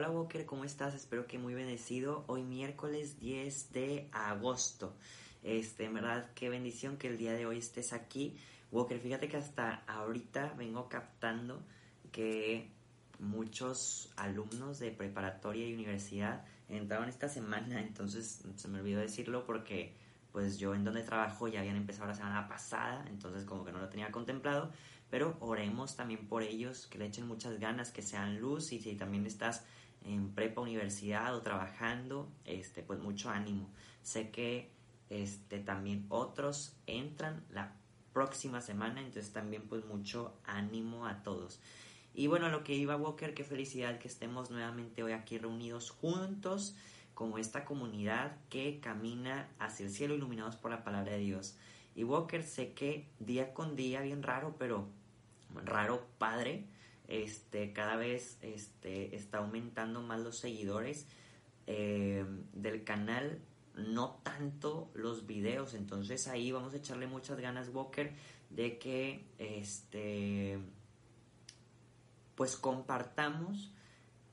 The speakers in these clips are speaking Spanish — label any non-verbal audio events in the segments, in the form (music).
Hola Walker, ¿cómo estás? Espero que muy bendecido. Hoy miércoles 10 de agosto. Este, en verdad, qué bendición que el día de hoy estés aquí. Walker, fíjate que hasta ahorita vengo captando que muchos alumnos de preparatoria y universidad entraron esta semana, entonces se me olvidó decirlo porque pues yo en donde trabajo ya habían empezado la semana pasada, entonces como que no lo tenía contemplado, pero oremos también por ellos, que le echen muchas ganas, que sean luz y si también estás en prepa, universidad o trabajando, este, pues mucho ánimo. Sé que este, también otros entran la próxima semana, entonces también pues mucho ánimo a todos. Y bueno, lo que iba Walker, qué felicidad que estemos nuevamente hoy aquí reunidos juntos como esta comunidad que camina hacia el cielo iluminados por la palabra de Dios. Y Walker, sé que día con día, bien raro, pero raro padre, este, cada vez este, está aumentando más los seguidores eh, del canal, no tanto los videos, entonces ahí vamos a echarle muchas ganas, Walker, de que este pues compartamos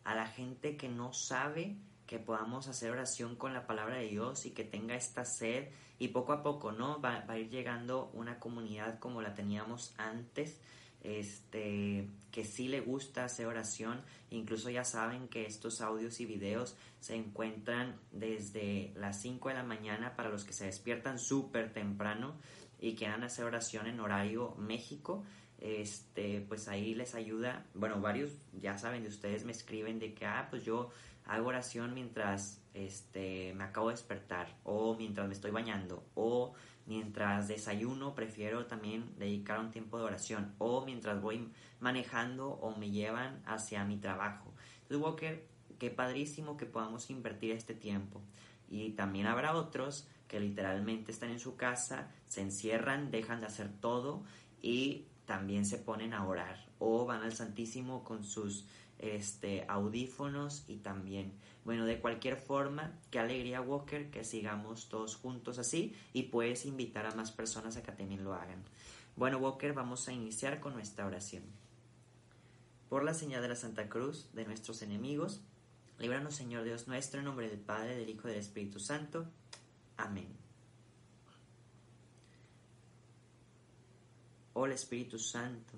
a la gente que no sabe que podamos hacer oración con la palabra de Dios y que tenga esta sed. Y poco a poco, ¿no? Va, a ir llegando una comunidad como la teníamos antes, este, que sí le gusta hacer oración, incluso ya saben que estos audios y videos se encuentran desde las 5 de la mañana para los que se despiertan súper temprano y quieran hacer oración en horario México. Este, pues ahí les ayuda, bueno, varios ya saben de ustedes me escriben de que, ah, pues yo hago oración mientras este, me acabo de despertar, o mientras me estoy bañando, o mientras desayuno, prefiero también dedicar un tiempo de oración, o mientras voy manejando o me llevan hacia mi trabajo. Entonces, Walker, qué padrísimo que podamos invertir este tiempo. Y también habrá otros que literalmente están en su casa, se encierran, dejan de hacer todo y también se ponen a orar o van al Santísimo con sus este, audífonos y también, bueno, de cualquier forma, qué alegría Walker que sigamos todos juntos así y puedes invitar a más personas a que también lo hagan. Bueno Walker, vamos a iniciar con nuestra oración. Por la señal de la Santa Cruz de nuestros enemigos, líbranos Señor Dios nuestro, en nombre del Padre, del Hijo y del Espíritu Santo. Amén. Hola Espíritu Santo,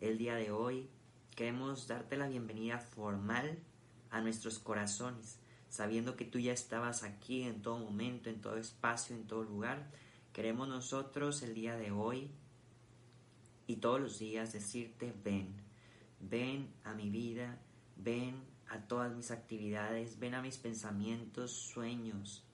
el día de hoy queremos darte la bienvenida formal a nuestros corazones, sabiendo que tú ya estabas aquí en todo momento, en todo espacio, en todo lugar. Queremos nosotros el día de hoy y todos los días decirte ven, ven a mi vida, ven a todas mis actividades, ven a mis pensamientos, sueños,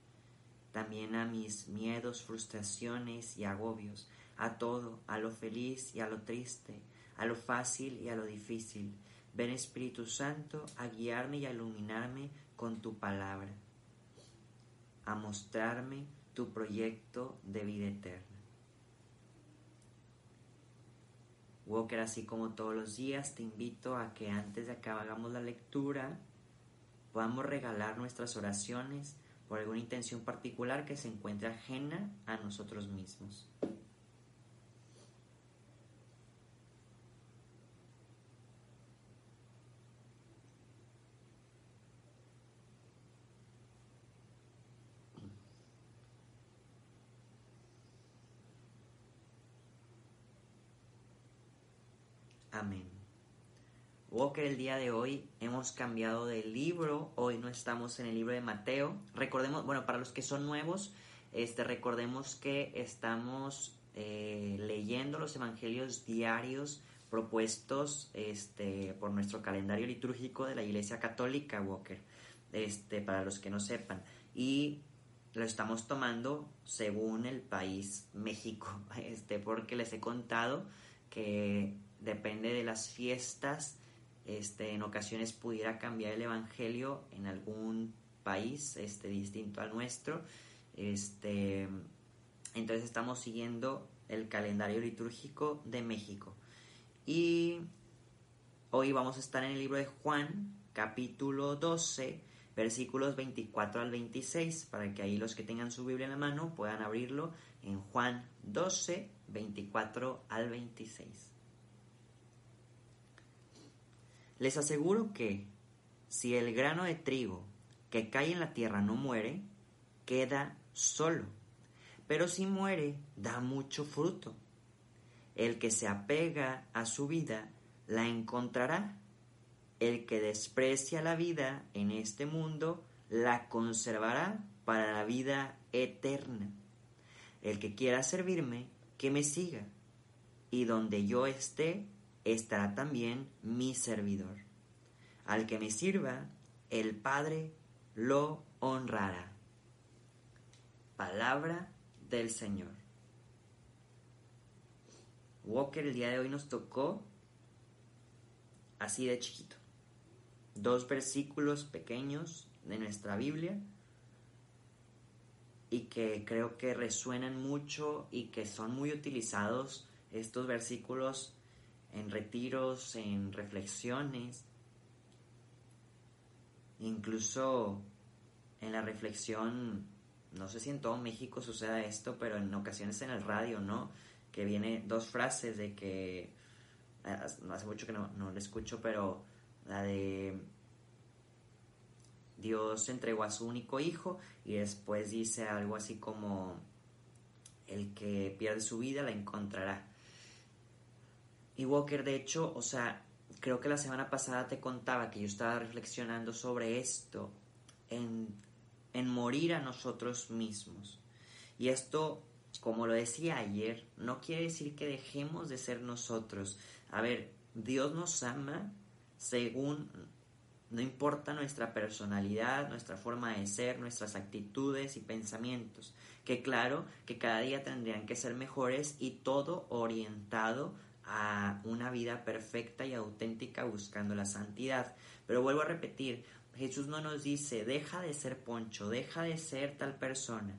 también a mis miedos, frustraciones y agobios a todo, a lo feliz y a lo triste, a lo fácil y a lo difícil. Ven Espíritu Santo a guiarme y a iluminarme con tu palabra, a mostrarme tu proyecto de vida eterna. Walker, así como todos los días, te invito a que antes de que hagamos la lectura, podamos regalar nuestras oraciones por alguna intención particular que se encuentre ajena a nosotros mismos. Amén. Walker, el día de hoy hemos cambiado de libro. Hoy no estamos en el libro de Mateo. Recordemos, bueno, para los que son nuevos, este, recordemos que estamos eh, leyendo los evangelios diarios propuestos este, por nuestro calendario litúrgico de la Iglesia Católica, Walker, este, para los que no sepan. Y lo estamos tomando según el país México, (laughs) este, porque les he contado que depende de las fiestas, este, en ocasiones pudiera cambiar el evangelio en algún país este, distinto al nuestro. Este, entonces estamos siguiendo el calendario litúrgico de México. Y hoy vamos a estar en el libro de Juan, capítulo 12, versículos 24 al 26, para que ahí los que tengan su Biblia en la mano puedan abrirlo en Juan 12, 24 al 26. Les aseguro que si el grano de trigo que cae en la tierra no muere, queda solo, pero si muere, da mucho fruto. El que se apega a su vida, la encontrará. El que desprecia la vida en este mundo, la conservará para la vida eterna. El que quiera servirme, que me siga, y donde yo esté, estará también mi servidor. Al que me sirva, el Padre lo honrará. Palabra del Señor. Walker el día de hoy nos tocó así de chiquito. Dos versículos pequeños de nuestra Biblia y que creo que resuenan mucho y que son muy utilizados estos versículos en retiros, en reflexiones, incluso en la reflexión, no sé si en todo México suceda esto, pero en ocasiones en el radio, ¿no? Que viene dos frases de que, eh, hace mucho que no, no lo escucho, pero la de Dios entregó a su único hijo y después dice algo así como, el que pierde su vida la encontrará. Y Walker, de hecho, o sea, creo que la semana pasada te contaba que yo estaba reflexionando sobre esto, en, en morir a nosotros mismos. Y esto, como lo decía ayer, no quiere decir que dejemos de ser nosotros. A ver, Dios nos ama según no importa nuestra personalidad, nuestra forma de ser, nuestras actitudes y pensamientos, que claro que cada día tendrían que ser mejores y todo orientado a una vida perfecta y auténtica buscando la santidad. Pero vuelvo a repetir, Jesús no nos dice, deja de ser poncho, deja de ser tal persona.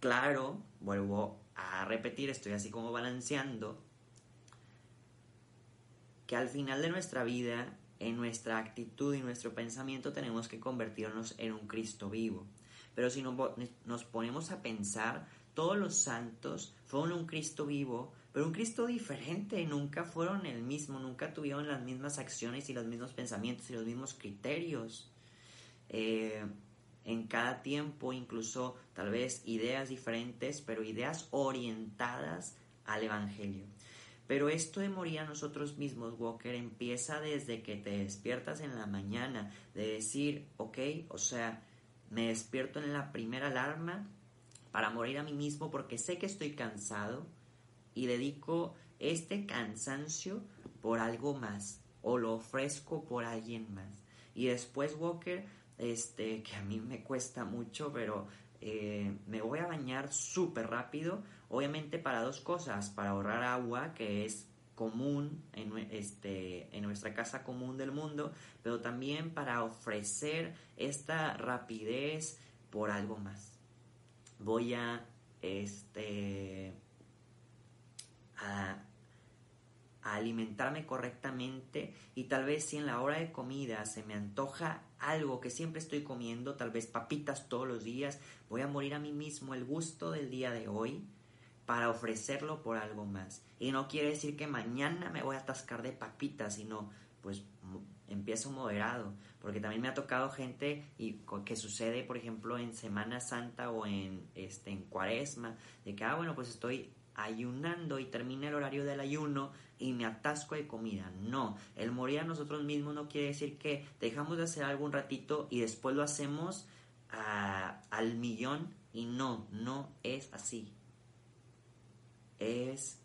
Claro, vuelvo a repetir, estoy así como balanceando, que al final de nuestra vida en nuestra actitud y nuestro pensamiento tenemos que convertirnos en un Cristo vivo. Pero si nos ponemos a pensar, todos los santos fueron un Cristo vivo, pero un Cristo diferente, nunca fueron el mismo, nunca tuvieron las mismas acciones y los mismos pensamientos y los mismos criterios. Eh, en cada tiempo, incluso tal vez ideas diferentes, pero ideas orientadas al Evangelio. Pero esto de morir a nosotros mismos, Walker, empieza desde que te despiertas en la mañana, de decir, ok, o sea, me despierto en la primera alarma para morir a mí mismo porque sé que estoy cansado y dedico este cansancio por algo más o lo ofrezco por alguien más. Y después, Walker, este, que a mí me cuesta mucho, pero eh, me voy a bañar súper rápido, obviamente para dos cosas, para ahorrar agua, que es común en, este, en nuestra casa común del mundo, pero también para ofrecer esta rapidez por algo más. Voy a, este, a alimentarme correctamente y tal vez si en la hora de comida se me antoja algo que siempre estoy comiendo, tal vez papitas todos los días, voy a morir a mí mismo el gusto del día de hoy para ofrecerlo por algo más. Y no quiere decir que mañana me voy a atascar de papitas, sino pues empiezo moderado, porque también me ha tocado gente y que sucede, por ejemplo, en Semana Santa o en este en Cuaresma, de que ah, bueno, pues estoy ayunando y termina el horario del ayuno y me atasco de comida. No, el morir a nosotros mismos no quiere decir que dejamos de hacer algo un ratito y después lo hacemos al millón y no, no es así. Es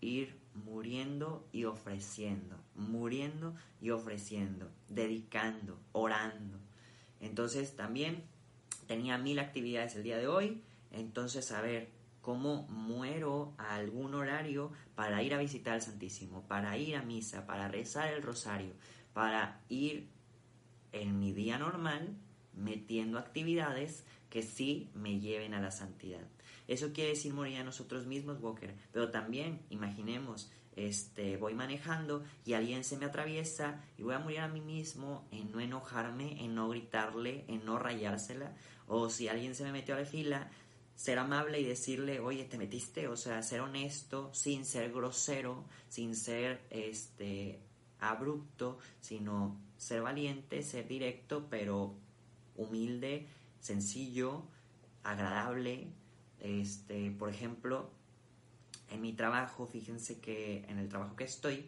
ir muriendo y ofreciendo, muriendo y ofreciendo, dedicando, orando. Entonces también tenía mil actividades el día de hoy. Entonces, a ver, cómo muero a algún horario para ir a visitar al Santísimo, para ir a misa, para rezar el rosario, para ir en mi día normal metiendo actividades que sí me lleven a la santidad. Eso quiere decir morir a nosotros mismos, Walker, pero también imaginemos, este, voy manejando y alguien se me atraviesa y voy a morir a mí mismo en no enojarme, en no gritarle, en no rayársela, o si alguien se me metió a la fila, ser amable y decirle, oye, te metiste, o sea, ser honesto, sin ser grosero, sin ser, este, abrupto, sino ser valiente, ser directo, pero humilde, sencillo, agradable. Este, por ejemplo, en mi trabajo, fíjense que en el trabajo que estoy,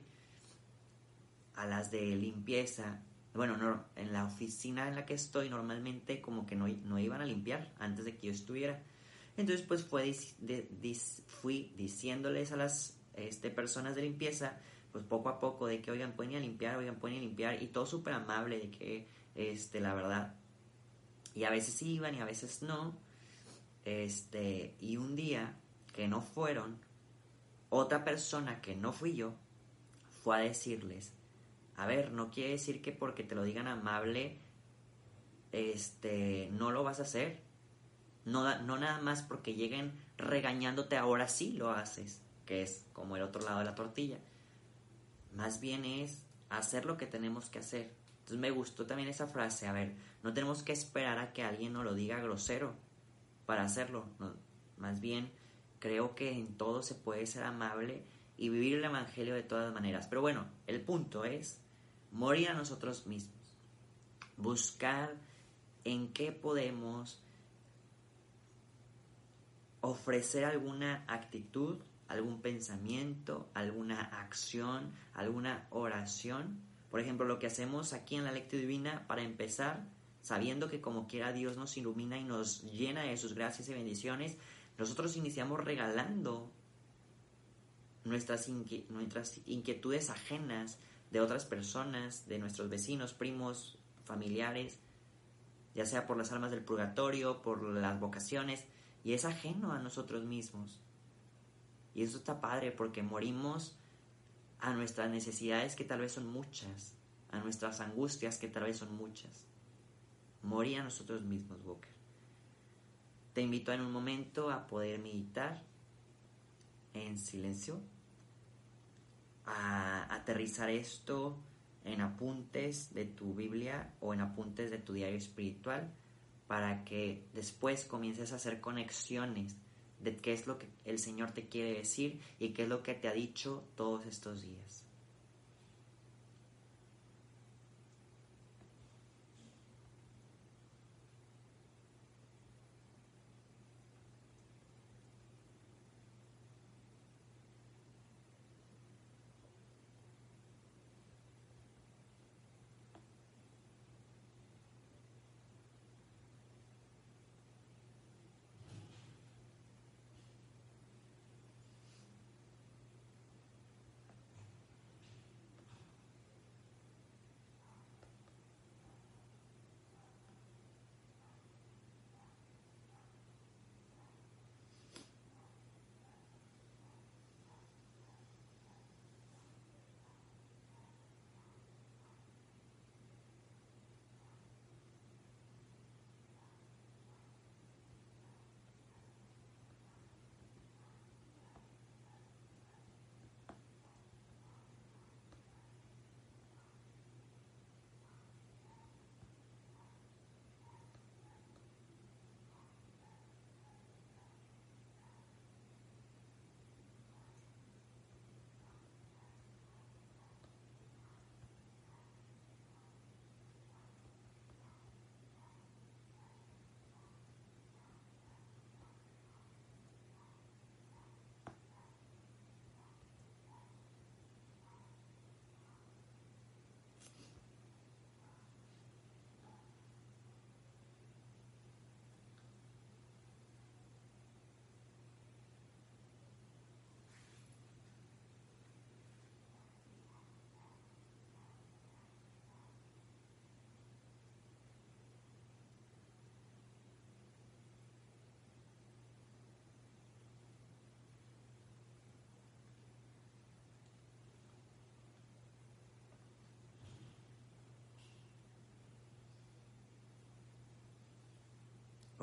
a las de limpieza, bueno, no, en la oficina en la que estoy normalmente como que no, no iban a limpiar antes de que yo estuviera. Entonces pues fue, fui diciéndoles a las este, personas de limpieza, pues poco a poco, de que, oigan, pueden ir a limpiar, oigan, pueden a limpiar, y todo súper amable, de que, este, la verdad, y a veces iban y a veces no, este, y un día que no fueron, otra persona que no fui yo, fue a decirles, a ver, no quiere decir que porque te lo digan amable, este, no lo vas a hacer. No, no nada más porque lleguen regañándote ahora sí lo haces, que es como el otro lado de la tortilla. Más bien es hacer lo que tenemos que hacer. Entonces me gustó también esa frase, a ver, no tenemos que esperar a que alguien nos lo diga grosero para hacerlo. más bien creo que en todo se puede ser amable y vivir el Evangelio de todas maneras. Pero bueno, el punto es morir a nosotros mismos, buscar en qué podemos ofrecer alguna actitud, algún pensamiento, alguna acción, alguna oración. Por ejemplo, lo que hacemos aquí en la lectura divina para empezar, sabiendo que como quiera Dios nos ilumina y nos llena de sus gracias y bendiciones, nosotros iniciamos regalando nuestras, nuestras inquietudes ajenas de otras personas, de nuestros vecinos, primos, familiares, ya sea por las almas del purgatorio, por las vocaciones, y es ajeno a nosotros mismos. Y eso está padre porque morimos a nuestras necesidades que tal vez son muchas, a nuestras angustias que tal vez son muchas. Morir a nosotros mismos, Walker. Te invito en un momento a poder meditar en silencio, a aterrizar esto en apuntes de tu Biblia o en apuntes de tu diario espiritual para que después comiences a hacer conexiones de qué es lo que el Señor te quiere decir y qué es lo que te ha dicho todos estos días.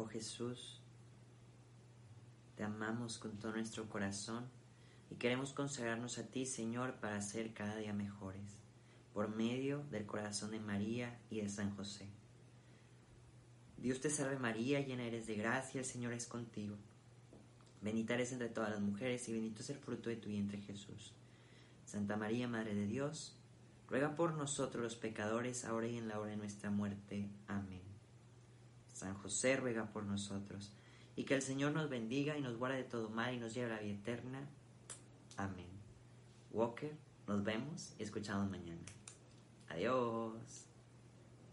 Oh Jesús, te amamos con todo nuestro corazón y queremos consagrarnos a ti, Señor, para ser cada día mejores, por medio del corazón de María y de San José. Dios te salve María, llena eres de gracia, el Señor es contigo. Bendita eres entre todas las mujeres y bendito es el fruto de tu vientre Jesús. Santa María, Madre de Dios, ruega por nosotros los pecadores, ahora y en la hora de nuestra muerte. Amén. San José ruega por nosotros, y que el Señor nos bendiga y nos guarde de todo mal y nos lleve a la vida eterna. Amén. Walker, nos vemos y escuchamos mañana. Adiós.